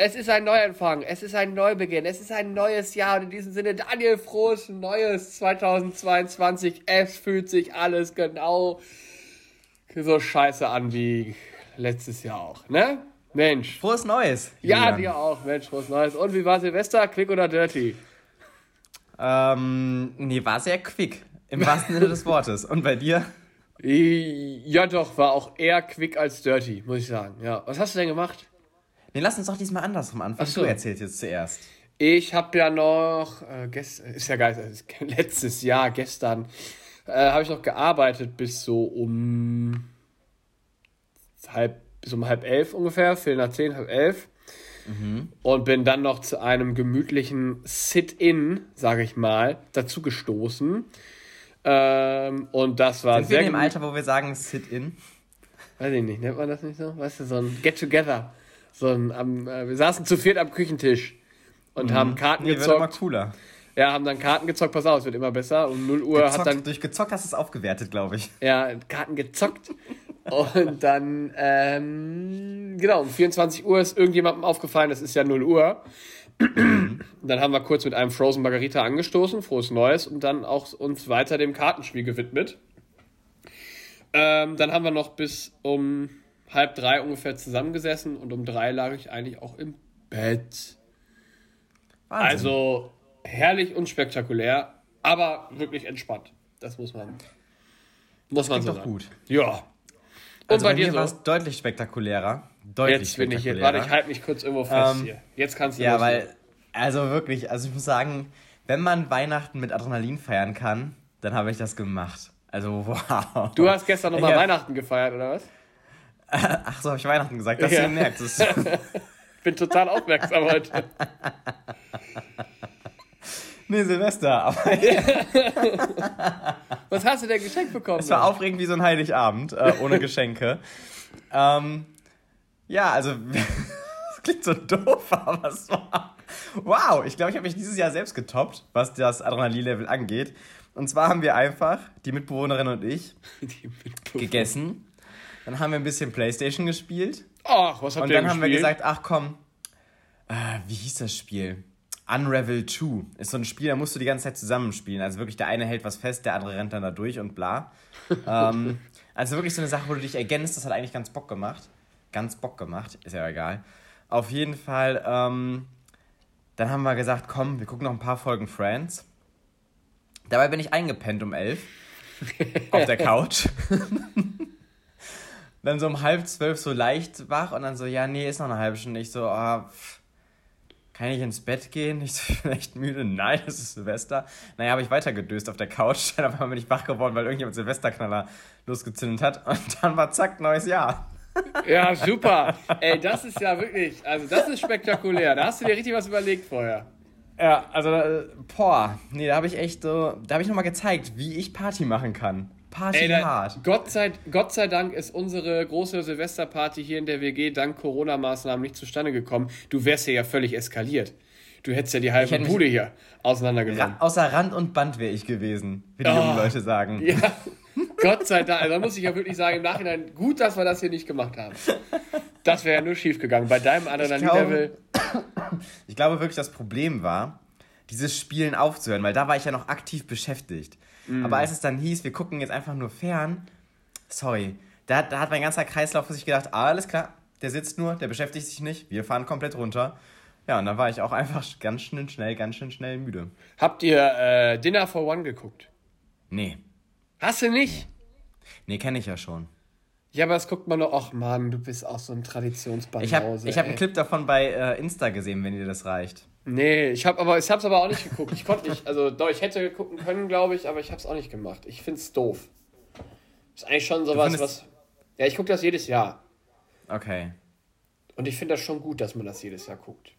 Es ist ein Neuanfang, es ist ein Neubeginn, es ist ein neues Jahr und in diesem Sinne Daniel Frohes Neues 2022. Es fühlt sich alles genau so scheiße an wie letztes Jahr auch, ne? Mensch. Frohes Neues. Ja, Julian. dir auch, Mensch, frohes Neues. Und wie war Silvester? Quick oder dirty? Ähm, nee, war sehr quick. Im wahrsten Sinne des Wortes. Und bei dir? Ja, doch, war auch eher quick als dirty, muss ich sagen. Ja. Was hast du denn gemacht? Nee, lass uns doch diesmal andersrum anfangen. So. Du erzählst jetzt zuerst. Ich habe ja noch, äh, gest, ist ja geil, letztes Jahr, gestern, äh, habe ich noch gearbeitet bis so um halb, bis um halb elf ungefähr, Viertel nach zehn, halb elf. Mhm. Und bin dann noch zu einem gemütlichen Sit-In, sage ich mal, dazu gestoßen. Ähm, und das war Sind sehr. Wir in dem Alter, wo wir sagen Sit-In? Weiß ich nicht, nennt man das nicht so? Weißt du, so ein Get-Together. So am, äh, wir saßen zu viert am Küchentisch und mhm. haben Karten nee, gezockt. Wird immer cooler. Ja, haben dann Karten gezockt, pass auf, es wird immer besser. Um 0 Uhr gezockt, hat dann. Durch gezockt hast du es aufgewertet, glaube ich. Ja, Karten gezockt. und dann, ähm, genau, um 24 Uhr ist irgendjemandem aufgefallen, das ist ja 0 Uhr. dann haben wir kurz mit einem Frozen Margarita angestoßen, frohes Neues, und dann auch uns weiter dem Kartenspiel gewidmet. Ähm, dann haben wir noch bis um halb drei ungefähr zusammengesessen und um drei lag ich eigentlich auch im Bett. Wahnsinn. Also herrlich und spektakulär, aber wirklich entspannt. Das muss man, muss man so doch sagen. gut. Ja. Und also bei, bei dir war es deutlich spektakulärer. Deutlich jetzt bin ich hier. Warte, ich halte mich kurz irgendwo fest ähm, hier. Jetzt kannst du Ja, weil, also wirklich, also ich muss sagen, wenn man Weihnachten mit Adrenalin feiern kann, dann habe ich das gemacht. Also, wow. Du hast gestern nochmal Weihnachten gefeiert, oder was? Ach so, habe ich Weihnachten gesagt, dass ja. gemerkt hast. ich bin total aufmerksam heute. Nee, Silvester, aber. Was hast du denn geschenkt bekommen? Es war aufregend wie so ein Heiligabend, äh, ohne Geschenke. ähm, ja, also. das klingt so doof, aber es war. Wow, ich glaube, ich habe mich dieses Jahr selbst getoppt, was das Adrenalin-Level angeht. Und zwar haben wir einfach, die Mitbewohnerin und ich, gegessen dann haben wir ein bisschen Playstation gespielt. Ach, was habt Und ihr dann haben wir gesagt, ach komm, äh, wie hieß das Spiel? Unravel 2 ist so ein Spiel, da musst du die ganze Zeit zusammenspielen. Also wirklich, der eine hält was fest, der andere rennt dann da durch und bla. ähm, also wirklich so eine Sache, wo du dich ergänzt, das hat eigentlich ganz Bock gemacht. Ganz Bock gemacht, ist ja egal. Auf jeden Fall, ähm, dann haben wir gesagt, komm, wir gucken noch ein paar Folgen Friends. Dabei bin ich eingepennt um elf auf der Couch. dann so um halb zwölf so leicht wach und dann so, ja, nee, ist noch eine halbe Stunde. Ich so, ah, pff, kann ich ins Bett gehen? Ich so, bin echt müde. Nein, es ist Silvester. Naja, habe ich weitergedöst auf der Couch. Dann auf einmal bin ich wach geworden, weil irgendjemand Silvesterknaller losgezündet hat. Und dann war zack, neues Jahr. Ja, super. Ey, das ist ja wirklich, also das ist spektakulär. Da hast du dir richtig was überlegt vorher. Ja, also, äh, boah, nee, da habe ich echt so, da habe ich nochmal gezeigt, wie ich Party machen kann. Party Ey, hart. Gott sei, Gott sei Dank ist unsere große Silvesterparty hier in der WG dank Corona-Maßnahmen nicht zustande gekommen. Du wärst ja, ja völlig eskaliert. Du hättest ja die halbe Bude hier auseinandergenommen. Ra außer Rand und Band wäre ich gewesen, wie die oh, jungen Leute sagen. Ja, Gott sei Dank. Also da muss ich ja wirklich sagen, im Nachhinein gut, dass wir das hier nicht gemacht haben. Das wäre ja nur schief gegangen. Bei deinem Adrenalin-Level. Ich glaube wirklich, das Problem war, dieses Spielen aufzuhören, weil da war ich ja noch aktiv beschäftigt. Mhm. Aber als es dann hieß, wir gucken jetzt einfach nur fern, sorry, da, da hat mein ganzer Kreislauf für sich gedacht, ah, alles klar, der sitzt nur, der beschäftigt sich nicht, wir fahren komplett runter. Ja, und dann war ich auch einfach ganz schön schnell, ganz schön schnell müde. Habt ihr äh, Dinner for One geguckt? Nee. Hast du nicht? Nee, kenne ich ja schon. Ja, aber es guckt man nur, ach Mann, du bist auch so ein Traditionsbanause. Ich habe hab einen Clip davon bei äh, Insta gesehen, wenn dir das reicht. Nee, ich habe aber ich hab's aber auch nicht geguckt. Ich konnte nicht, also doch, ich hätte gucken können, glaube ich, aber ich habe es auch nicht gemacht. Ich find's doof. Ist eigentlich schon sowas, was Ja, ich gucke das jedes Jahr. Okay. Und ich finde das schon gut, dass man das jedes Jahr guckt.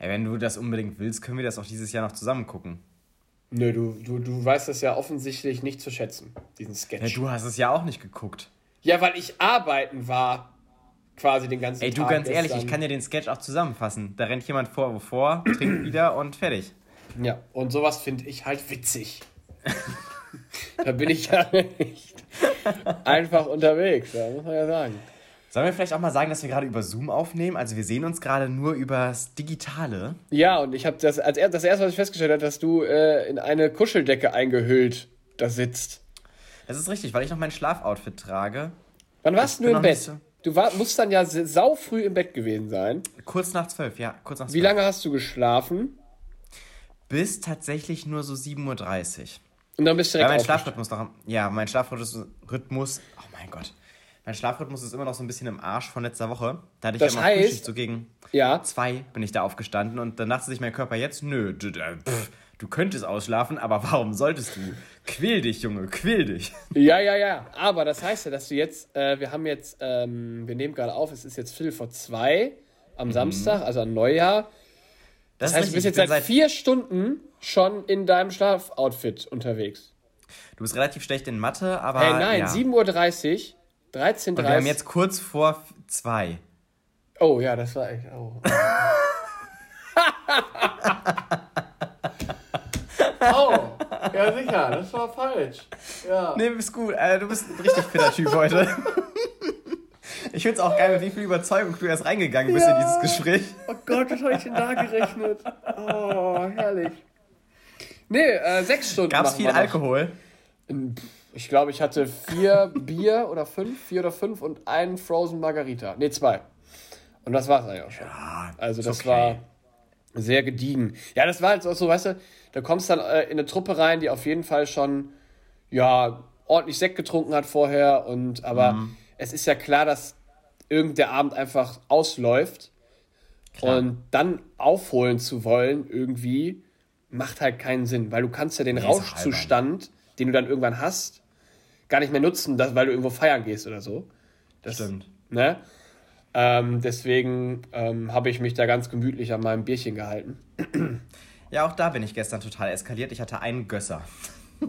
Ey, wenn du das unbedingt willst, können wir das auch dieses Jahr noch zusammen gucken. Nö, du, du, du weißt das ja offensichtlich nicht zu schätzen, diesen Sketch. Ja, du hast es ja auch nicht geguckt. Ja, weil ich arbeiten war quasi den ganzen Ey, du, Tag ganz ehrlich, ich kann dir den Sketch auch zusammenfassen. Da rennt jemand vor, vor, trinkt wieder und fertig. Ja, und sowas finde ich halt witzig. da bin ich ja nicht einfach unterwegs, da muss man ja sagen. Sollen wir vielleicht auch mal sagen, dass wir gerade über Zoom aufnehmen? Also wir sehen uns gerade nur übers Digitale. Ja, und ich habe das als er, das erste, was ich festgestellt habe, dass du äh, in eine Kuscheldecke eingehüllt da sitzt. Das ist richtig, weil ich noch mein Schlafoutfit trage. Wann warst Ich du im Bett? so- Du war, musst dann ja sau früh im Bett gewesen sein. Kurz nach zwölf, ja, kurz nach zwölf. Wie lange hast du geschlafen? Bis tatsächlich nur so 7.30 Uhr. Und dann bist du Weil direkt mein aufgestanden. Schlafrhythmus noch. Ja, mein Schlafrhythmus. Rhythmus, oh mein Gott. Mein Schlafrhythmus ist immer noch so ein bisschen im Arsch von letzter Woche. Da hatte ich Das ja immer heißt- Frühschicht, so gegen Ja. zwei bin ich da aufgestanden und dann dachte sich mein Körper jetzt, nö, pff, du könntest ausschlafen, aber warum solltest du? Quäl dich, Junge, quäl dich. Ja, ja, ja. Aber das heißt ja, dass du jetzt, äh, wir haben jetzt, ähm, wir nehmen gerade auf, es ist jetzt Viertel vor zwei am Samstag, also am Neujahr. Das, heißt, du bist Mhm. jetzt bin seit vier Stunden schon in deinem Schlafoutfit unterwegs. Du bist relativ schlecht in Mathe, aber. Hey, nein, ja. 7.30 Uhr, 13.30 Und wir haben jetzt kurz vor zwei. Oh ja, das war echt. Oh, ja sicher, das war falsch. Ja. Nee, bist gut. Äh, du bist ein richtig fitter Typ heute. Ich find's auch geil, mit wie viel Überzeugung du erst reingegangen bist Ja. in dieses Gespräch. Oh Gott, was habe ich denn da gerechnet? Oh, herrlich. Nee, äh, sechs Stunden. Gab's machen viel. Alkohol? Ich glaube, ich hatte vier Bier oder fünf, vier oder fünf und einen Frozen Margarita. Nee, zwei. Und das war's eigentlich auch schon. also das okay. war sehr gediegen. Ja, das war halt auch so, weißt du, da kommst dann äh, in eine Truppe rein, die auf jeden Fall schon, ja, ordentlich Sekt getrunken hat vorher und, aber Mhm. es ist ja klar, dass irgendein Abend einfach ausläuft und dann aufholen zu wollen irgendwie macht halt keinen Sinn, weil du kannst ja den Rauschzustand, den du dann irgendwann hast, gar nicht mehr nutzen, dass, weil du irgendwo feiern gehst oder so. Das, Stimmt. Ne? Ähm, deswegen ähm, habe ich mich da ganz gemütlich an meinem Bierchen gehalten. Ja, auch da bin ich gestern total eskaliert. Ich hatte einen Gösser.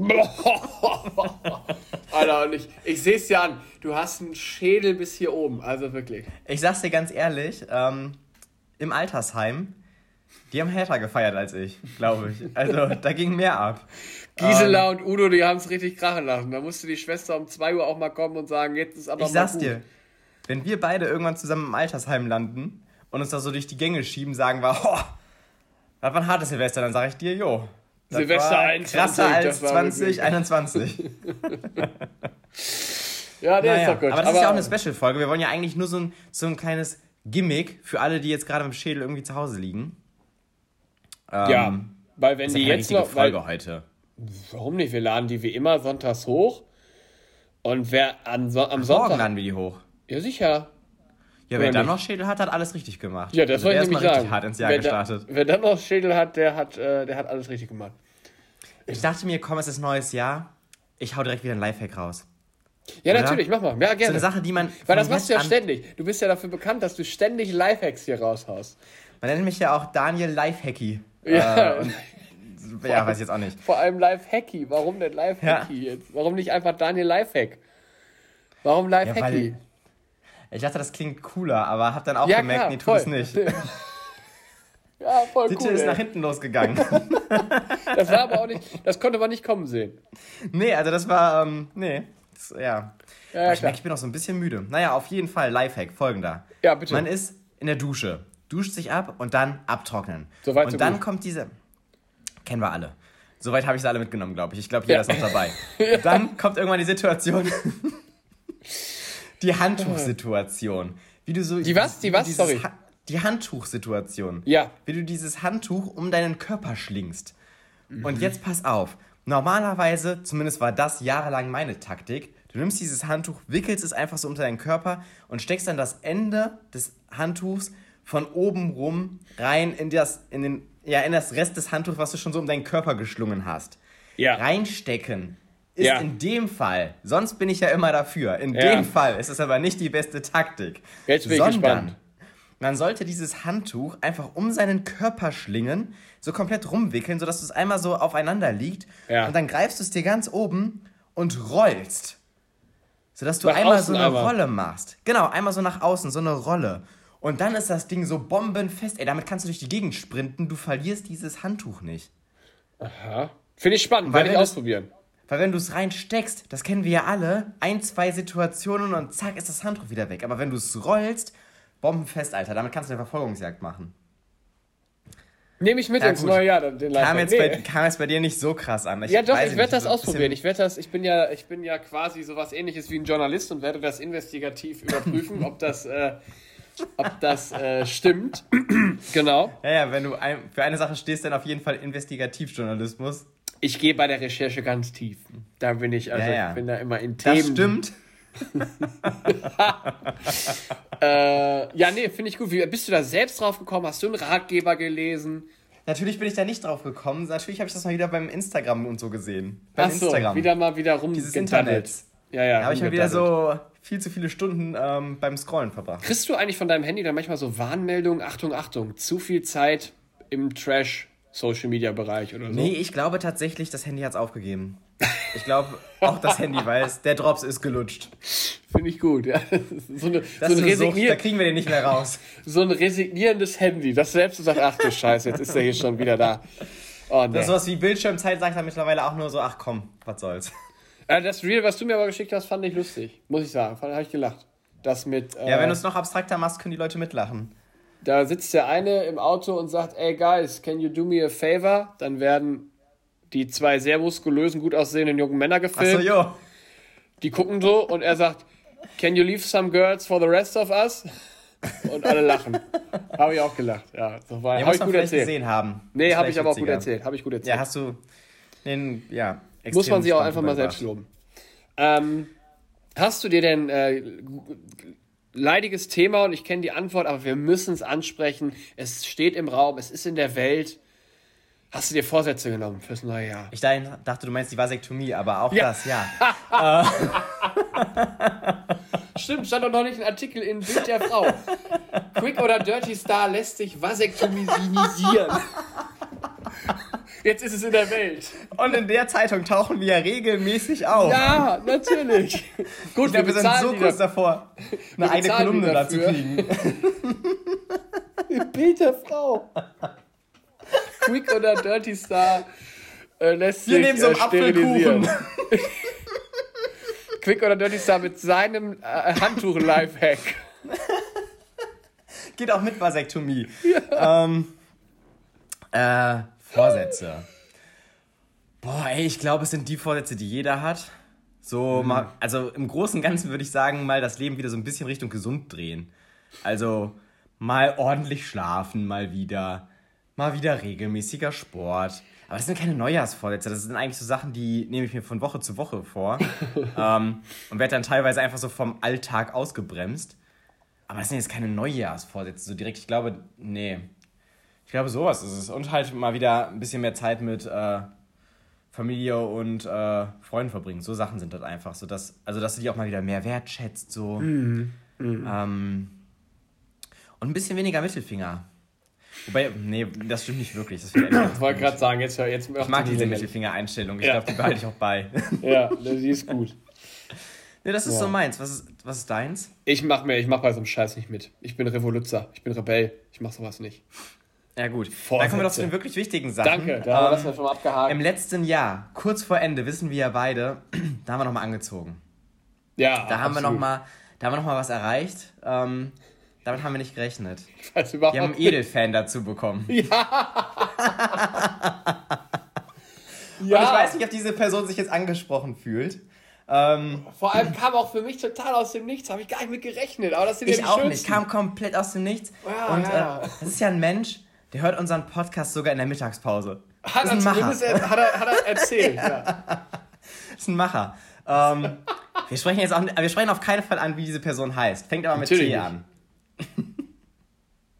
Alter, und ich, ich sehe es dir an. Du hast einen Schädel bis hier oben. Also wirklich. Ich sag's dir ganz ehrlich, ähm, im Altersheim, die haben härter gefeiert als ich, glaube ich. Also, da ging mehr ab. Gisela und Udo, die haben es richtig krachen lassen. Da musste die Schwester um 2 Uhr auch mal kommen und sagen, jetzt ist aber Ich mal sag's gut. dir, wenn wir beide irgendwann zusammen im Altersheim landen und uns da so durch die Gänge schieben, sagen wir, oh, das war ein hartes Silvester, dann sag ich dir, jo. Silvester war 21, Krasser als das war 2021. Ja, der ist Naja, doch gut. aber das ist ja auch eine Special-Folge. Wir wollen ja eigentlich nur so ein, so ein kleines Gimmick für alle, die jetzt gerade im Schädel irgendwie zu Hause liegen. Ähm, ja, weil wenn die ist ja jetzt noch... Weil, Folge heute. warum nicht? Wir laden die wie immer sonntags hoch. Und wer an am Morgen Sonntag... laden wir die hoch. Ja, sicher. Ja, wer dann noch Schädel hat, hat alles richtig gemacht. Ja, das also wollte der ich nämlich richtig sagen. hart ins Jahr wer gestartet. Da, wer dann noch Schädel hat, der hat, äh, der hat alles richtig gemacht. Ich dachte mir, komm, es ist neues Jahr. Ich hau direkt wieder ein Lifehack raus. Ja, Oder? natürlich, mach mal. Ja, So gerne. eine Sache, die man. Weil das machst du ja ständig. Du bist ja dafür bekannt, dass du ständig Lifehacks hier raushaust. Man nennt mich ja auch Daniel Lifehacky. Ja. Äh, ja, weiß ich jetzt auch nicht. Vor allem Lifehacky. Warum denn Lifehacky jetzt? Warum nicht einfach Daniel Lifehack? Warum Lifehacky? weil- Ich dachte, das klingt cooler, aber hab dann auch Ja, gemerkt, klar, nee, voll. es nicht. Ja, voll Die cool. Tür ist ey. nach hinten losgegangen. Das war aber auch nicht, das konnte man nicht kommen sehen. nee, also das war, ähm, nee. Das, ja. Ja, Aber ja, ich merke, ich bin auch so ein bisschen müde. Naja, auf jeden Fall Lifehack, folgender. Ja, bitte. Man ist in der Dusche, duscht sich ab und dann abtrocknen. Soweit, und so dann gut. kommt diese. Kennen wir alle. Soweit habe ich sie alle mitgenommen, glaube ich. Ich glaube, jeder Ja. ist noch dabei. Dann kommt irgendwann die Situation. Die Handtuchsituation. Wie du so. Die was? Die was? Sorry. Ha die Handtuchsituation. Ja. Wie du dieses Handtuch um deinen Körper schlingst. Mhm. Und jetzt pass auf. Normalerweise, zumindest war das jahrelang meine Taktik, du nimmst dieses Handtuch, wickelst es einfach so unter deinen Körper und steckst dann das Ende des Handtuchs von oben rum rein in das, in den, ja, in das Rest des Handtuchs, was du schon so um deinen Körper geschlungen hast. Ja. Reinstecken ist Ja. in dem Fall, sonst bin ich ja immer dafür, in Ja. dem Fall ist es aber nicht die beste Taktik. Jetzt bin ich gespannt. Man sollte dieses Handtuch einfach um seinen Körper schlingen, so komplett rumwickeln, sodass es einmal so aufeinander liegt. Ja. Und dann greifst du es dir ganz oben und rollst. Sodass du Nach einmal so eine aber. Rolle machst. Genau, einmal so nach außen, so eine Rolle. Und dann ist das Ding so bombenfest. Ey, damit kannst du durch die Gegend sprinten. Du verlierst dieses Handtuch nicht. Aha. Finde ich spannend, werde ich ausprobieren. Weil wenn du es reinsteckst, das kennen wir ja alle, ein, zwei Situationen und zack ist das Handtuch wieder weg. Aber wenn du es rollst, bombenfest, Alter, damit kannst du eine Verfolgungsjagd machen. Nehme ich mit ja, ins neue Jahr, den kam jetzt, nee. bei, kam jetzt bei dir nicht so krass an. Ich ja, doch, ich werde das ausprobieren. Ich werde das, ich bin ja, ich bin ja quasi sowas ähnliches wie ein Journalist und werde das investigativ überprüfen, ob das, äh, ob das äh, stimmt. genau. Ja, ja, wenn du ein, für eine Sache stehst, dann auf jeden Fall Investigativjournalismus. Ich gehe bei der Recherche ganz tief. Da bin ich, also ja, ja. ich bin da immer in Themen. Das stimmt. äh, ja, nee, finde ich gut. Wie, bist du da selbst drauf gekommen? Hast du einen Ratgeber gelesen? Natürlich bin ich da nicht drauf gekommen. Natürlich habe ich das mal wieder beim Instagram und so gesehen. Beim Ach so, Instagram. wieder mal wieder rum. Dieses Internet. Ja, ja. Da habe ich mal wieder so viel zu viele Stunden ähm, beim Scrollen verbracht. Kriegst du eigentlich von deinem Handy dann manchmal so Warnmeldungen? Achtung, Achtung, zu viel Zeit im Trash Social Media Bereich oder so? Nee, ich glaube tatsächlich, das Handy hat es aufgegeben. Ich glaube, auch das Handy weiß, der Drops ist gelutscht. Finde ich gut, ja. So, eine, das so ein Sucht, da kriegen wir den nicht mehr raus. So ein resignierendes Handy, das selbst sagt, ach du Scheiße, jetzt ist er hier schon wieder da. Oh, nee. Das ist sowas wie Bildschirmzeit, sagt er mittlerweile auch nur so, ach komm, was soll's. Äh, das Real, was du mir aber geschickt hast, fand ich lustig, muss ich sagen. Habe ich gelacht. Das mit. Äh, ja, wenn du es noch abstrakter machst, können die Leute mitlachen. Da sitzt der eine im Auto und sagt, ey guys, can you do me a favor? Dann werden die zwei sehr muskulösen, gut aussehenden jungen Männer gefilmt. Ach so, jo. Die gucken so und er sagt, can you leave some girls for the rest of us? Und alle lachen. habe ich auch gelacht. Ja, so war, ja, habe ich gut erzählt. gesehen haben. Nee, habe ich aber auch gut erzählt. Habe ich gut erzählt. Ja, hast du den, ja, Muss man sich auch einfach mal selbst loben. Ähm, hast du dir denn äh, leidiges Thema und ich kenne die Antwort, aber wir müssen es ansprechen. Es steht im Raum, es ist in der Welt. Hast du dir Vorsätze genommen fürs neue Jahr? Ich dachte, du meinst die Vasektomie, aber auch ja. das, ja. Stimmt, stand doch noch nicht ein Artikel in Bild der Frau. Quick oder Dirty Star lässt sich vasektomisieren. Jetzt ist es in der Welt. Und in der Zeitung tauchen wir ja regelmäßig auf. Ja, natürlich. Gut, ich glaub, wir, wir sind so kurz davor, eine eigene Kolumne dazu kriegen. Bild der Frau. Quick oder Dirty Star äh, lässt Wir sich nehmen so einen äh, sterilisieren. Quick oder Dirty Star mit seinem äh, Handtuch-Lifehack. Geht auch mit Vasektomie. Ja. Ähm, äh, Vorsätze. Boah, ey, ich glaube, es sind die Vorsätze, die jeder hat. So, mhm. mal, also im Großen und Ganzen würde ich sagen, mal das Leben wieder so ein bisschen Richtung gesund drehen. Also mal ordentlich schlafen, mal wieder mal wieder regelmäßiger Sport. Aber das sind keine Neujahrsvorsätze, das sind eigentlich so Sachen, die nehme ich mir von Woche zu Woche vor ähm, und werde dann teilweise einfach so vom Alltag ausgebremst. Aber das sind jetzt keine Neujahrsvorsätze so direkt. Ich glaube, nee. Ich glaube, sowas ist es. Und halt mal wieder ein bisschen mehr Zeit mit äh, Familie und äh, Freunden verbringen. So Sachen sind das einfach. So dass, also, dass du die auch mal wieder mehr wertschätzt. So. Mhm. Mhm. Ähm, und ein bisschen weniger Mittelfinger. Wobei, nee, das stimmt nicht wirklich. Das ich wollte gerade sagen, jetzt, jetzt Ich mag diese Mittelfinger-Einstellung. Ich ja. glaube, die behalte ich auch bei. ja, die ist gut. Nee, das ist ja. so meins. Was ist, was ist deins? Ich mach mir, ich mach bei so einem Scheiß nicht mit. Ich bin Revoluzer, ich bin Rebell, ich mach sowas nicht. Ja, gut. Vorsätze. Dann kommen wir doch zu den wirklich wichtigen Sachen. Danke, da haben wir das schon mal abgehakt. Im letzten Jahr, kurz vor Ende, wissen wir ja beide, da haben wir nochmal angezogen. Ja. Da haben wir nochmal, da haben wir noch mal was erreicht. Ähm, damit haben wir nicht gerechnet. weiß überhaupt wir haben einen Edelfan dazu bekommen. Ja. ja. Und ich weiß nicht, ob diese Person sich jetzt angesprochen fühlt. Ähm, Vor allem kam auch für mich total aus dem Nichts, habe ich gar nicht mit gerechnet. Aber das sind ich ja die auch schönsten. nicht, kam komplett aus dem Nichts. Ja, und ja. Äh, das ist ja ein Mensch, der hört unseren Podcast sogar in der Mittagspause. Hat er zumindest er, hat er, hat er erzählt. ja. Ist ein Macher. Ähm, wir sprechen jetzt auch, wir sprechen auf keinen Fall an, wie diese Person heißt. Fängt aber mit Natürlich T an.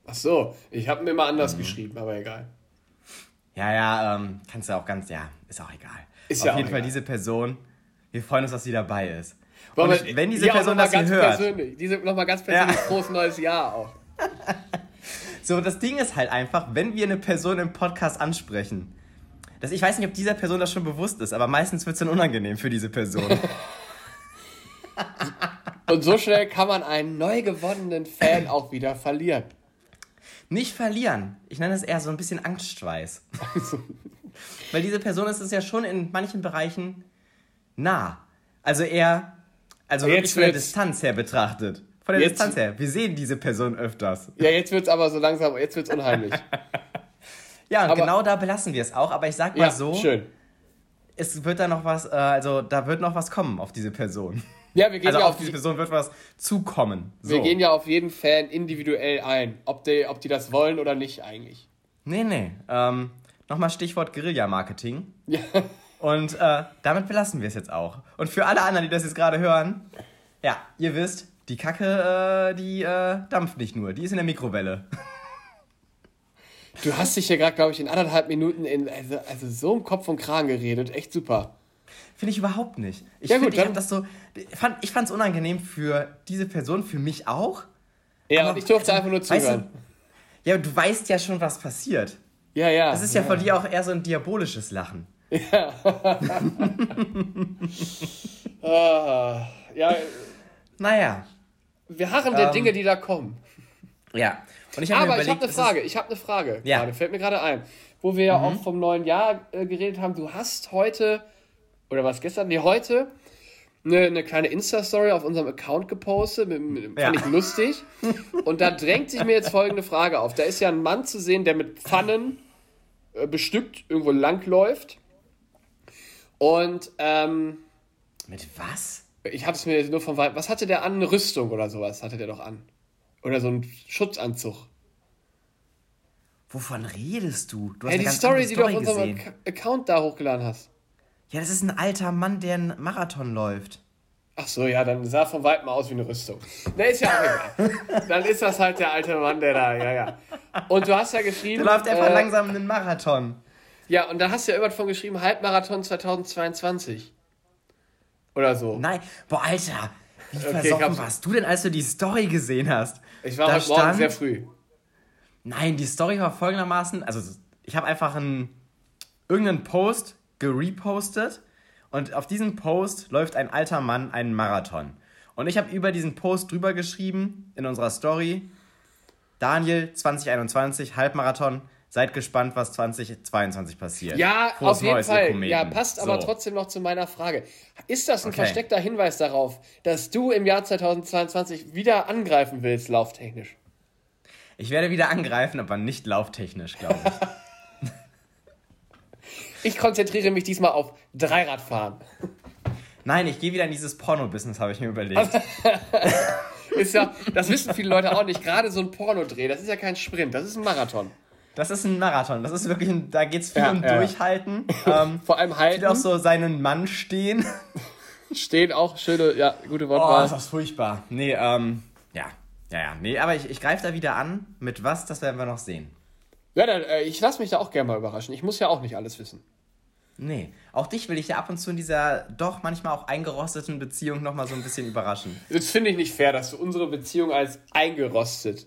Ach so, ich habe mir mal anders mhm. geschrieben, aber egal. Ja, ja, ähm, kannst du auch ganz, ja, ist auch egal. Ist Auf ja jeden Fall egal. diese Person, wir freuen uns, dass sie dabei ist. Und wenn diese Person das hier hört. Persönlich, diese nochmal ganz persönlich ja. frohes neues Jahr auch. so, das Ding ist halt einfach, wenn wir eine Person im Podcast ansprechen, das, ich weiß nicht, ob dieser Person das schon bewusst ist, aber meistens wird es dann unangenehm für diese Person. Und so schnell kann man einen neu gewonnenen Fan auch wieder verlieren. Nicht verlieren. Ich nenne es eher so ein bisschen Angstschweiß. Weil diese Person ist es ja schon in manchen Bereichen nah. Also eher, also Jetzt wirklich von der Distanz her betrachtet. Von der Jetzt- Distanz her. Wir sehen diese Person öfters. Ja, jetzt wird's aber so langsam, jetzt wird's unheimlich. Ja, und Aber- genau da belassen wir es auch. Aber ich sag mal ja, so, schön. es wird da noch was, äh, also da wird noch was kommen auf diese Person. Ja, wir gehen Also ja auf auf diese die, Person wird was zukommen. So. wir gehen ja auf jeden Fan individuell ein, ob die, ob die das wollen oder nicht eigentlich. Nee, nee. Ähm, Nochmal Stichwort Guerilla-Marketing. Ja. Und äh, damit belassen wir es jetzt auch. Und für alle anderen, die das jetzt gerade hören, ja, ihr wisst, die Kacke, äh, die äh, dampft nicht nur, die ist in der Mikrowelle. Du hast dich ja gerade, glaube ich, in anderthalb Minuten in, also, also so im Kopf und Kragen geredet. Echt super. Finde ich überhaupt nicht. Ich Ja, gut, ich das so. Fand, ich fand es unangenehm für diese Person, für mich auch. Ja, Aber, und ich durfte einfach nur zuhören. Ja, du weißt ja schon, was passiert. ja, ja. Das ist ja von dir auch eher so ein diabolisches Lachen. Ah, ja, Naja. Wir harren der Ähm, Dinge, die da kommen. Ja. Und ich mir Aber ich überlegt, habe eine Frage, ich habe eine Frage. Ja. Gerade, fällt mir gerade ein. Wo wir ja auch vom neuen Jahr äh, geredet haben, du hast heute, oder was gestern, nee, heute, eine, eine kleine Insta-Story auf unserem Account gepostet, mit, mit, fand Ja. ich lustig. Und da drängt sich mir jetzt folgende Frage auf. Da ist ja ein Mann zu sehen, der mit Pfannen äh, bestückt irgendwo langläuft. Und ähm, mit was? Ich habe es mir nur von weit. Was hatte der an? Eine Rüstung oder sowas hatte der doch an. Oder so ein Schutzanzug. Wovon redest du? Du hast eine die Story, die du auf unserem gesehen. Ac- Account da hochgeladen hast. Ja, das ist ein alter Mann, der einen Marathon läuft. Ach so, ja, dann sah von weitem aus wie eine Rüstung. Ne, ist ja auch egal. dann ist das halt der alte Mann, der da, ja, ja. Und du hast ja geschrieben. Der läuft einfach äh, langsam einen Marathon. Ja, und da hast du ja irgendwann von geschrieben, Halbmarathon 2022. Oder so. Nein, boah, Alter, wie Okay, versoffen warst du denn, als du die Story gesehen hast? Ich war Da heute Morgen stand- sehr früh. Nein, die Story war folgendermaßen, also ich habe einfach einen, irgendeinen Post gerepostet und auf diesem Post läuft ein alter Mann einen Marathon. Und ich habe über diesen Post drüber geschrieben in unserer Story, Daniel 2021 Halbmarathon, seid gespannt, was 2022 passiert. Ja, Frohes auf jeden Neues, Fall. Ja, passt aber So. trotzdem noch zu meiner Frage. Ist das ein Okay. versteckter Hinweis darauf, dass du im Jahr 2022 wieder angreifen willst, lauftechnisch? Ich werde wieder angreifen, aber nicht lauftechnisch, glaube ich. Ich konzentriere mich diesmal auf Dreiradfahren. Nein, ich gehe wieder in dieses Porno-Business, habe ich mir überlegt. Ist ja, das wissen viele Leute auch nicht. Gerade so ein Pornodreh, das ist ja kein Sprint, das ist ein Marathon. Das ist ein Marathon. Das ist wirklich ein, da geht es viel Ja, um ja. Durchhalten. Ähm, Vor allem halten, Sieht auch so seinen Mann stehen. stehen auch schöne, ja, gute Oh, Wortwahl. ist das furchtbar. Nee, ähm, ja. Ja, ja. Nee, aber ich, ich greife da wieder an. Mit was, das werden wir noch sehen. ja, dann, äh, ich lasse mich da auch gerne mal überraschen. Ich muss ja auch nicht alles wissen. Nee. Auch dich will ich ja ab und zu in dieser doch manchmal auch eingerosteten Beziehung nochmal so ein bisschen überraschen. Das finde ich nicht fair, dass du unsere Beziehung als eingerostet,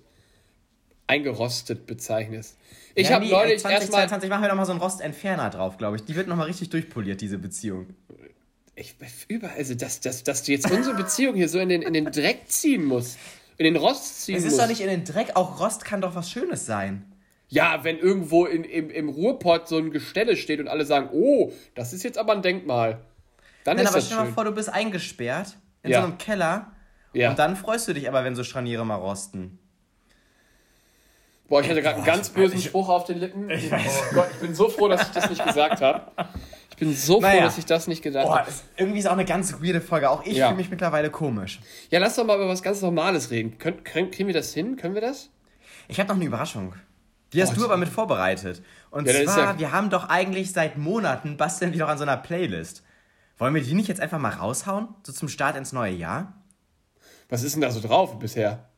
eingerostet bezeichnest. Ich ja, habe nee, neulich erstmal 2022 machen wir nochmal so einen Rostentferner drauf, glaube ich. Die wird nochmal richtig durchpoliert, diese Beziehung. Ich, überall, also dass, dass, dass du jetzt unsere Beziehung hier so in den, in den Dreck ziehen musst. In den Rost ziehen Es ist musst. doch nicht in den Dreck, auch Rost kann doch was Schönes sein. Ja, wenn irgendwo in, im, im Ruhrpott so ein Gestelle steht und alle sagen, oh, das ist jetzt aber ein Denkmal. Dann Nein, ist aber das stell dir mal vor, du bist eingesperrt in Ja. so einem Keller ja. und dann freust du dich aber, wenn so Scharniere mal rosten. Boah, ich hatte gerade einen ganz bösen Spruch auf den Lippen. Ich weiß. Oh Gott, ich bin so froh, dass ich das nicht gesagt habe. Ich bin so froh, Naja. dass ich das nicht Boah, habe. irgendwie ist auch eine ganz weirde Folge. Auch ich Ja. fühle mich mittlerweile komisch. Ja, lass doch mal über was ganz Normales reden. Können, kriegen wir das hin? Können wir das? Ich habe noch eine Überraschung. Die hast Oh, du aber mit vorbereitet. Und Ja, zwar, ja- wir haben doch eigentlich seit Monaten basteln wir doch an so einer Playlist. Wollen wir die nicht jetzt einfach mal raushauen? So zum Start ins neue Jahr? Was ist denn da so drauf bisher?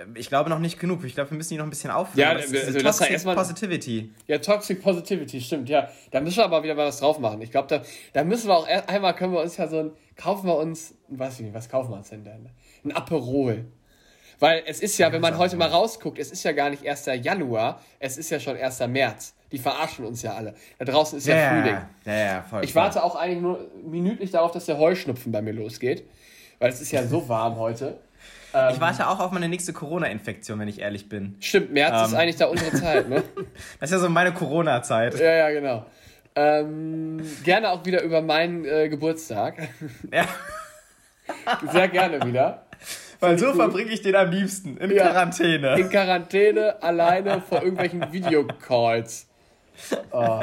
Ähm, Ich glaube noch nicht genug. Ich glaube, wir müssen die noch ein bisschen auffüllen. Ja, ist also Toxic erstmal- Positivity. Ja, Toxic Positivity, stimmt, ja. Da müssen wir aber wieder mal was drauf machen. Ich glaube, da, da müssen wir auch einmal können wir uns ja so ein, kaufen wir uns, weiß ich nicht, was kaufen wir uns denn denn? Ein Aperol. Weil es ist ja, wenn man heute mal rausguckt, es ist ja gar nicht 1. Januar, es ist ja schon 1. März. Die verarschen uns ja alle. Da draußen ist ja, Frühling. ja, ja, voll. Ich voll. warte auch eigentlich nur minütlich darauf, dass der Heuschnupfen bei mir losgeht. Weil es ist ja so warm heute. Ich warte auch auf meine nächste Corona-Infektion, wenn ich ehrlich bin. Stimmt, März ist Ähm. eigentlich da unsere Zeit, ne? Das ist ja so meine Corona-Zeit. Ja, ja, genau. Ähm, gerne auch wieder über meinen äh, Geburtstag. Ja. Sehr gerne wieder. Weil so verbringe ich den am liebsten. In ja, Quarantäne. In Quarantäne, alleine vor irgendwelchen Videocalls. Oh.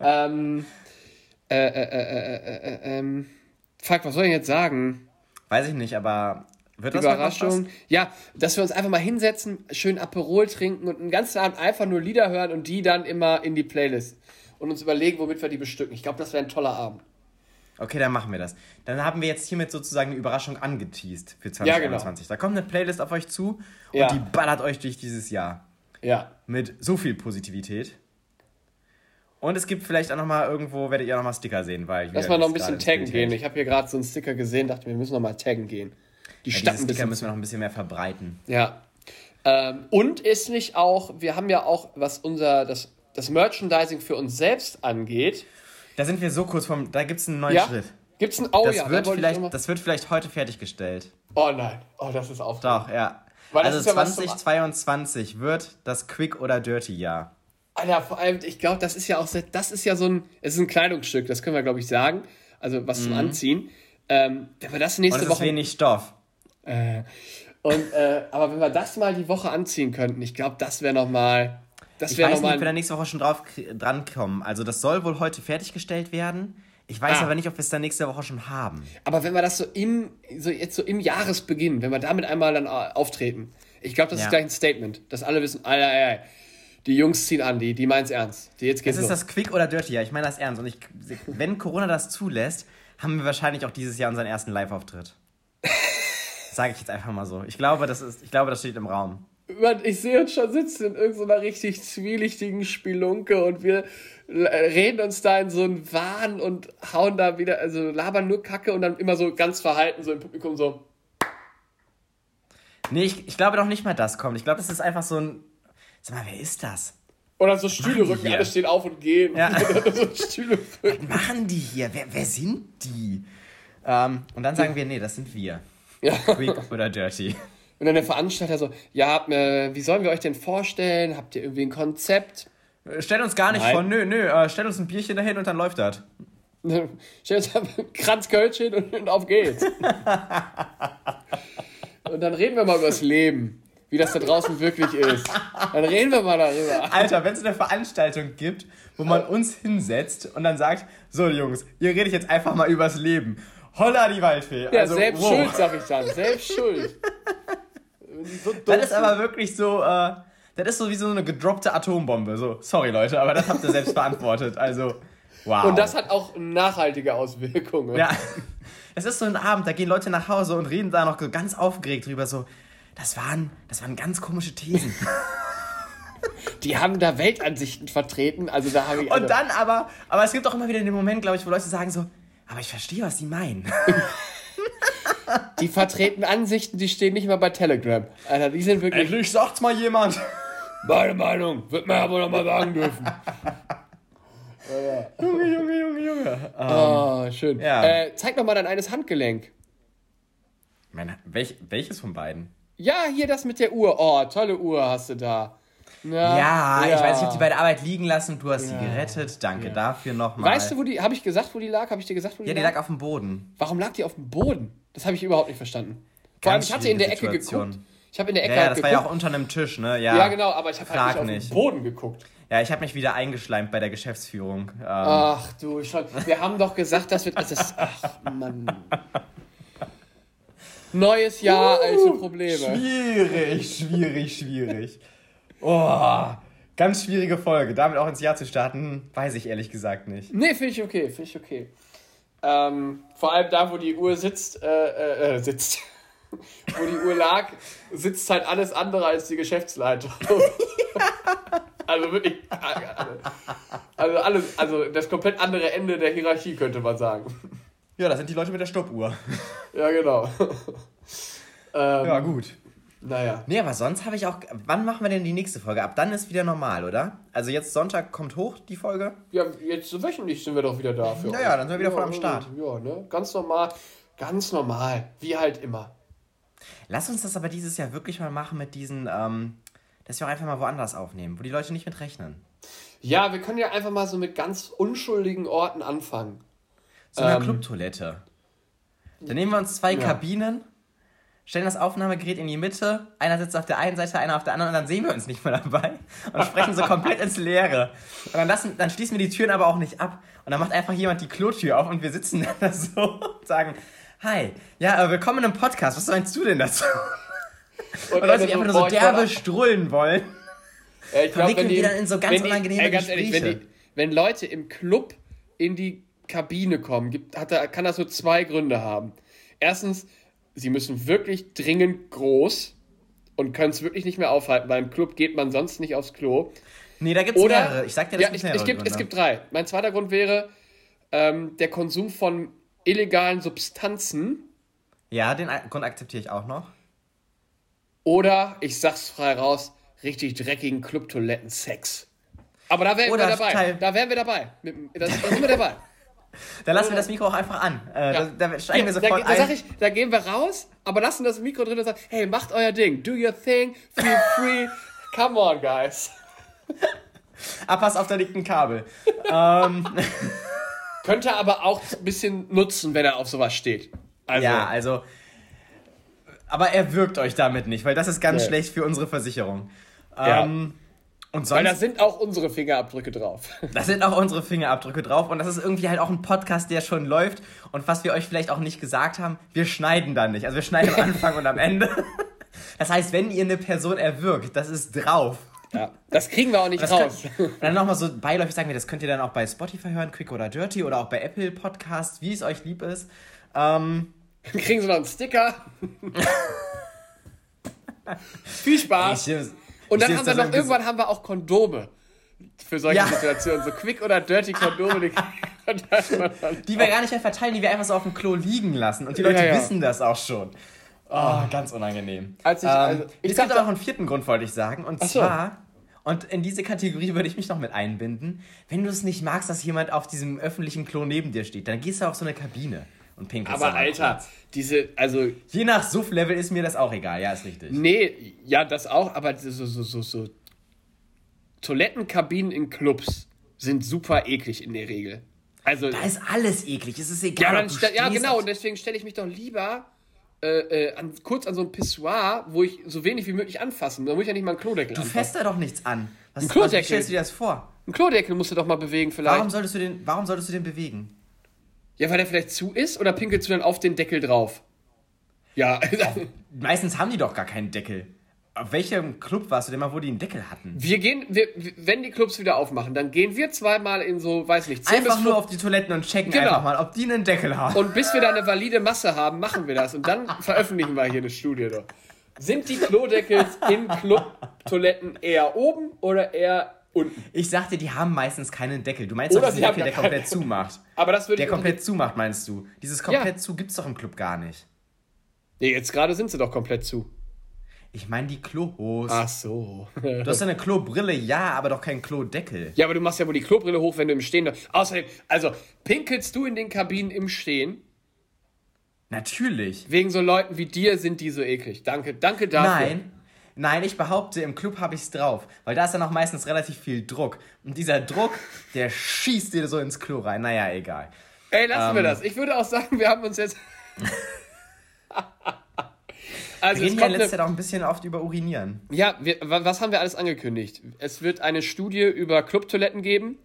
ähm, äh, äh, äh, äh, ähm, fuck, was soll ich jetzt sagen? Weiß ich nicht, aber wird das Überraschung. Ja, dass wir uns einfach mal hinsetzen, schön Aperol trinken und einen ganzen Abend einfach nur Lieder hören und die dann immer in die Playlist und uns überlegen, womit wir die bestücken. Ich glaube, das wäre ein toller Abend. Okay, dann machen wir das. Dann haben wir jetzt hiermit sozusagen eine Überraschung angeteased für 2021. Ja, genau. Da kommt eine Playlist auf euch zu und ja. die ballert euch durch dieses Jahr. Ja. Mit so viel Positivität. Und es gibt vielleicht auch nochmal irgendwo, werdet ihr nochmal Sticker sehen, weil. Lass mal noch ein bisschen taggen gehen. Ich habe hier gerade so einen Sticker gesehen, dachte wir müssen nochmal taggen gehen. Die ja, Stadt ein Sticker müssen wir noch ein bisschen mehr verbreiten. Ja. Ähm, und ist nicht auch, wir haben ja auch, was unser, das, das Merchandising für uns selbst angeht, da sind wir so kurz vom. Da gibt es einen neuen ja? Schritt. Gibt es einen. Oh das ja, wird vielleicht, Das wird vielleicht heute fertiggestellt. Oh nein. Oh, das ist aufregend. Doch, ja. Weil also ja 2022 wird das Quick oder Dirty Jahr. Alter, vor allem, ich glaube, das ist ja auch. Das ist ja so ein. Es ist ein Kleidungsstück, das können wir, glaube ich, sagen. Also was mhm. zum Anziehen. Ähm, wenn wir das nächste und es Woche. Ist wenig Stoff. Äh, und, äh, aber wenn wir das mal die Woche anziehen könnten, ich glaube, das wäre nochmal. Das ich weiß nicht, ob wir da nächste Woche schon drauf drankommen. Also das soll wohl heute fertiggestellt werden. Ich weiß ah. aber nicht, ob wir es dann nächste Woche schon haben. Aber wenn wir das so im, so jetzt so im Jahresbeginn, wenn wir damit einmal dann äh, auftreten, ich glaube, das ja. ist gleich ein Statement, dass alle wissen, ei, ei, ei, die Jungs ziehen an, die, die meint's ernst. Die jetzt geht's das ist los. das Quick oder Dirty, ja, ich meine das ernst. Und ich, wenn Corona das zulässt, haben wir wahrscheinlich auch dieses Jahr unseren ersten Live-Auftritt. Sage ich jetzt einfach mal so. Ich glaube, das ist, ich glaube, das steht im Raum ich sehe uns schon sitzen in irgendeiner richtig zwielichtigen Spelunke und wir reden uns da in so einen Wahn und hauen da wieder, also labern nur Kacke und dann immer so ganz verhalten, so im Publikum so. Nee, ich, ich glaube doch nicht mal das kommt. Ich glaube, das ist einfach so ein. Sag mal, wer ist das? Oder so Stühle rücken, alle stehen auf und gehen. Ja. so Stühle Was machen die hier? Wer, wer sind die? Ähm, und dann sagen wir, nee, das sind wir. Ja. Quick oder Dirty. Und dann der Veranstalter so, ja, äh, wie sollen wir euch denn vorstellen? Habt ihr irgendwie ein Konzept? Äh, stell uns gar nicht Nein. vor, nö, nö, äh, stell uns ein Bierchen dahin und dann läuft das. stell uns ein Kranzkölchen und, und auf geht's. und dann reden wir mal über das Leben, wie das da draußen wirklich ist. Dann reden wir mal darüber. Alter, wenn es eine Veranstaltung gibt, wo man uns hinsetzt und dann sagt, so Jungs, ihr redet jetzt einfach mal übers Leben. Holla die Waldfee. Ja, also, selbst wow. schuld, sag ich dann. Selbst schuld. So das ist aber wirklich so, äh, das ist so wie so eine gedroppte Atombombe. So, sorry Leute, aber das habt ihr selbst verantwortet. Also, wow. Und das hat auch nachhaltige Auswirkungen. Ja. Es ist so ein Abend, da gehen Leute nach Hause und reden da noch so ganz aufgeregt drüber, so, das waren, das waren ganz komische Thesen. Die haben da Weltansichten vertreten, also da habe ich. Und dann aber, aber es gibt auch immer wieder den Moment, glaube ich, wo Leute sagen so, aber ich verstehe, was sie meinen. Die vertreten Ansichten, die stehen nicht mal bei Telegram. Alter, die sind wirklich. Endlich sagt's mal jemand. Meine Meinung, wird man aber noch mal sagen dürfen. Junge, Junge, Junge, Junge. Oh, um, schön. Ja. Äh, zeig doch mal dein eines Handgelenk. Meine, welch, welches von beiden? Ja, hier das mit der Uhr. Oh, tolle Uhr hast du da. Ja, ja, ja. ich weiß, ich habe die bei der Arbeit liegen lassen und du hast ja. sie gerettet. Danke ja. dafür nochmal. Weißt du, wo die, habe ich gesagt, wo die lag? Habe ich dir gesagt, wo die lag? Ja, die lag auf dem Boden. Warum lag die auf dem Boden? Das habe ich überhaupt nicht verstanden. Vor allem, ich hatte in der Ecke geguckt. Ich habe in der Ecke ja, ja, das geguckt. war ja auch unter einem Tisch, ne? Ja, ja genau, aber ich habe halt nicht auf den Boden geguckt. Ja, ich habe mich wieder eingeschleimt bei der Geschäftsführung. Ähm. Ach du, schon. Wir haben doch gesagt, dass wir. Das ach, Mann. Neues Jahr, uh, alte Probleme. Schwierig, schwierig, schwierig. Oh, ganz schwierige Folge. Damit auch ins Jahr zu starten, weiß ich ehrlich gesagt nicht. Nee, finde ich okay, finde ich okay. Ähm, vor allem da, wo die Uhr sitzt, äh, äh, äh sitzt, wo die Uhr lag, sitzt halt alles andere als die Geschäftsleitung. also wirklich, also alles, also das komplett andere Ende der Hierarchie könnte man sagen. Ja, das sind die Leute mit der Stoppuhr. Ja, genau. ähm, ja, gut. Naja. Nee, aber sonst habe ich auch. Wann machen wir denn die nächste Folge? Ab dann ist wieder normal, oder? Also jetzt Sonntag kommt hoch die Folge. Ja, jetzt wöchentlich sind wir doch wieder da. Für naja, dann sind wir wieder ja, voll am Start. Ja, ne? Ganz normal. Ganz normal. Wie halt immer. Lass uns das aber dieses Jahr wirklich mal machen mit diesen, ähm, dass wir auch einfach mal woanders aufnehmen, wo die Leute nicht mit rechnen. Ja, wir können ja einfach mal so mit ganz unschuldigen Orten anfangen. So eine Ähm. Clubtoilette. Dann nehmen wir uns zwei Ja. Kabinen, stellen das Aufnahmegerät in die Mitte, einer sitzt auf der einen Seite, einer auf der anderen und dann sehen wir uns nicht mehr dabei und sprechen so komplett ins Leere. Und dann, lassen, dann schließen wir die Türen aber auch nicht ab. Und dann macht einfach jemand die Klotür auf und wir sitzen da so und sagen, hi, ja, äh, willkommen im Podcast, was meinst du denn dazu? Und Leute, die einfach nur so derbe strullen wollen. Ja, ich glaub, verwickeln wenn die, die dann in so ganz die, unangenehme ey, ganz ehrlich, wenn, die, wenn Leute im Club in die Kabine kommen, gibt, hat, kann das so zwei Gründe haben. Erstens, sie müssen wirklich dringend groß und können es wirklich nicht mehr aufhalten, weil im Club geht man sonst nicht aufs Klo. Nee, da gibt's Oder, mehrere. Ich sag dir, das ja, gibt ich, es, gibt, es gibt drei. Mein zweiter Grund wäre ähm, der Konsum von illegalen Substanzen Ja, den Grund akzeptiere ich auch noch. oder, ich sag's frei raus, richtig dreckigen Clubtoiletten-Sex. Aber da wären wir dabei. Teil- Da wären wir dabei. Da sind wir dabei. Dann lassen wir das Mikro auch einfach an. Äh, Ja. da, da steigen wir da, sofort da, ein. sag ich, da gehen wir raus, aber lassen das Mikro drin und sagen, hey, macht euer Ding, do your thing, feel free, come on, guys. Ah, pass auf, da liegt ein Kabel. ähm, Könnte aber auch ein bisschen nutzen, wenn er auf sowas steht. Also, ja, also. Aber er wirkt euch damit nicht, weil das ist ganz Nee. schlecht für unsere Versicherung. Ja. Und weil da sonst, sind auch unsere Fingerabdrücke drauf. da sind auch unsere Fingerabdrücke drauf und das ist irgendwie halt auch ein Podcast, der schon läuft und was wir euch vielleicht auch nicht gesagt haben, wir schneiden dann nicht. Also wir schneiden am Anfang und am Ende. Das heißt, wenn ihr eine Person erwürgt, das ist drauf. Ja, das kriegen wir auch nicht Das raus. könnt, und dann nochmal so beiläufig sagen wir, das könnt ihr dann auch bei Spotify hören, Quick oder Dirty oder auch bei Apple Podcasts, wie es euch lieb ist. Ähm, Dann kriegen sie noch einen Sticker. Viel Spaß. ich, Und dann haben wir noch, irgendwann haben wir auch Kondome. Für solche Ja. Situationen. So quick oder dirty Kondome. Die. Die wir gar nicht mehr verteilen, die wir einfach so auf dem Klo liegen lassen. Und die Leute Ja, ja. wissen das auch schon. Oh, ganz unangenehm. Als ich- ähm, also, ich es gibt aber noch einen vierten Grund, wollte ich sagen. Und so. zwar, und in diese Kategorie würde ich mich noch mit einbinden, wenn du es nicht magst, dass jemand auf diesem öffentlichen Klo neben dir steht, dann gehst du auf so eine Kabine und pinkelst. Aber da mal Alter, kurz. diese, also, Je nach Suff-Level ist mir das auch egal. Ja, ist richtig. nee, ja, das auch, aber so, so, so, so. Toilettenkabinen in Clubs sind super eklig in der Regel. Also, Da ist alles eklig. Es ist ja, egal. dann ob du ste- ja, genau, und deswegen stelle ich mich doch lieber äh, äh, an, kurz an so ein Pissoir, wo ich so wenig wie möglich anfassen. Da muss ich ja nicht mal einen Klodeckel Du anfassen. fässt da doch nichts an. Was, Ein was, Klodeckel. wie stellst du dir das vor? Einen Klodeckel musst du doch mal bewegen vielleicht. Warum solltest, du den, warum solltest du den bewegen? Ja, weil der vielleicht zu ist oder pinkelst du dann auf den Deckel drauf? Ja, Meistens haben die doch gar keinen Deckel. Auf welchem Club warst du denn mal, wo die einen Deckel hatten? wir gehen, wir, wenn die Clubs wieder aufmachen, dann gehen wir zweimal in so, weiß nicht, 10 Einfach nur 15 auf die Toiletten und checken Genau. einfach mal, ob die einen Deckel haben. Und bis wir da eine valide Masse haben, machen wir das. Und dann veröffentlichen wir hier eine Studie. Doch. Sind die Klodeckel in Clubtoiletten eher oben oder eher unten? ich sagte, die haben meistens keinen Deckel. Du meinst doch diesen Deckel, der komplett zumacht. Aber das würde Der komplett zumacht, meinst du? Dieses komplett Ja. zu gibt's doch im Club gar nicht. Nee, jetzt gerade sind sie doch komplett zu. Ich meine die Klohos. Ach so. Du hast eine Klobrille, ja, aber doch keinen Klodeckel. Ja, aber du machst ja wohl die Klobrille hoch, wenn du im Stehen. Außerdem, also, pinkelst du in den Kabinen im Stehen? Natürlich. Wegen so Leuten wie dir sind die so eklig. Danke, danke dafür. Nein. Nein, ich behaupte, im Club habe ich's drauf. Weil da ist dann auch meistens relativ viel Druck. Und dieser Druck, der schießt dir so ins Klo rein. Naja, egal. Ey, lassen wir Ähm. das. Ich würde auch sagen, wir haben uns jetzt. also, Wir es reden ja in letzter Zeit auch ein bisschen oft über Urinieren. Ja, wir, wa- was haben wir alles angekündigt? Es wird eine Studie über Clubtoiletten geben.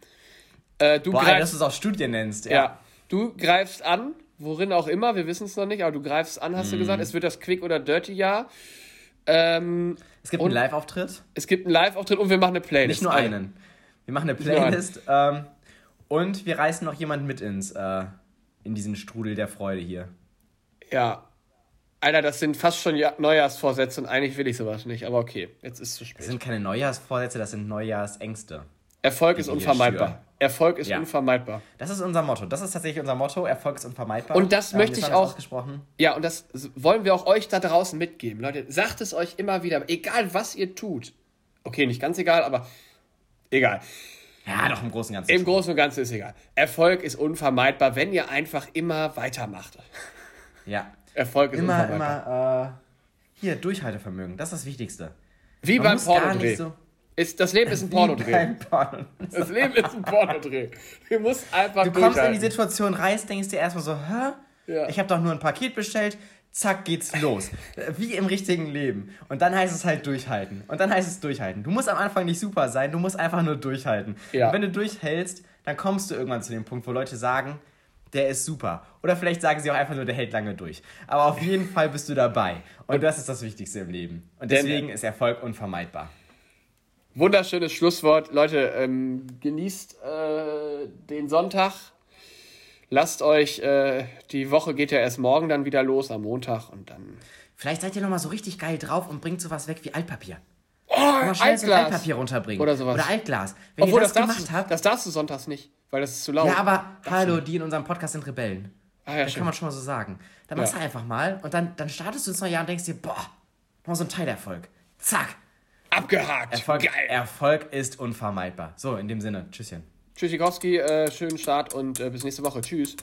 Äh, du Boah, Alter, dass greifst, du es auch Studien nennst. ja, du greifst an, worin auch immer, wir wissen es noch nicht, aber du greifst an, Mhm. hast du gesagt. Es wird das Quick- oder Dirty-Jahr. Ähm, Es gibt einen Live-Auftritt. es gibt einen Live-Auftritt und wir machen eine Playlist. Nicht nur Eine. einen. Wir machen eine. Playlist. Ähm, und wir reißen noch jemanden mit ins, äh, in diesen Strudel der Freude hier. Ja. Alter, das sind fast schon Ja- Neujahrsvorsätze und eigentlich will ich sowas nicht, aber okay, jetzt ist es zu Das spät. sind keine Neujahrsvorsätze, das sind Neujahrsängste. Erfolg ist unvermeidbar. Erfolg ist Ja. unvermeidbar. Das ist unser Motto. Das ist tatsächlich unser Motto. Erfolg ist unvermeidbar. Und das Ähm, möchte ich auch- Ausgesprochen. Ja, und das wollen wir auch euch da draußen mitgeben. Leute, sagt es euch immer wieder, egal was ihr tut. Okay, nicht ganz egal, aber egal. Ja, doch im Großen und Ganzen. Im. Großen und Ganzen ist egal. Erfolg ist unvermeidbar, wenn ihr einfach immer weitermacht. Ja. Erfolg ist Immer, unvermeidbar. immer, äh, hier, Durchhaltevermögen. Das ist das Wichtigste. Wie Man beim Pornodreh. so. Ist, das Leben ist ein Pornodreh. Das Leben ist ein Pornodreh. Du musst einfach Du kommst in die Situation rein, denkst dir erstmal so, hä? Ja. Ich habe doch nur ein Paket bestellt. Zack, geht's los. Wie im richtigen Leben. Und dann heißt es halt durchhalten. Und dann heißt es durchhalten. Du musst am Anfang nicht super sein, du musst einfach nur durchhalten. Ja. Und wenn du durchhältst, dann kommst du irgendwann zu dem Punkt, wo Leute sagen, der ist super. Oder vielleicht sagen sie auch einfach nur, der hält lange durch. Aber auf jeden Fall bist du dabei. Und das ist das Wichtigste im Leben. Und deswegen ist Erfolg unvermeidbar. Wunderschönes Schlusswort. Leute, ähm, genießt äh, den Sonntag. Lasst euch, äh, die Woche geht ja erst morgen dann wieder los, am Montag und dann. Vielleicht seid ihr nochmal so richtig geil drauf und bringt sowas weg wie Altpapier. Oh, mal schnell Altglas. So Altpapier runterbringen. Oder sowas. Oder Altglas. Wenn Obwohl, ihr das, das gemacht habt. Das darfst du sonntags nicht, weil das ist zu laut. Ja, aber hallo, die in unserem Podcast sind Rebellen. Ah, ja, das schön. kann man schon mal so sagen. Dann machst ja. du einfach mal und dann, dann startest du ins neue Jahr und denkst dir, boah, mal so ein Teilerfolg. Zack. Abgehakt. Erfolg, Geil. Erfolg ist unvermeidbar. So, in dem Sinne, tschüsschen. Tschüssikowski, äh, schönen Start und äh, bis nächste Woche. Tschüss.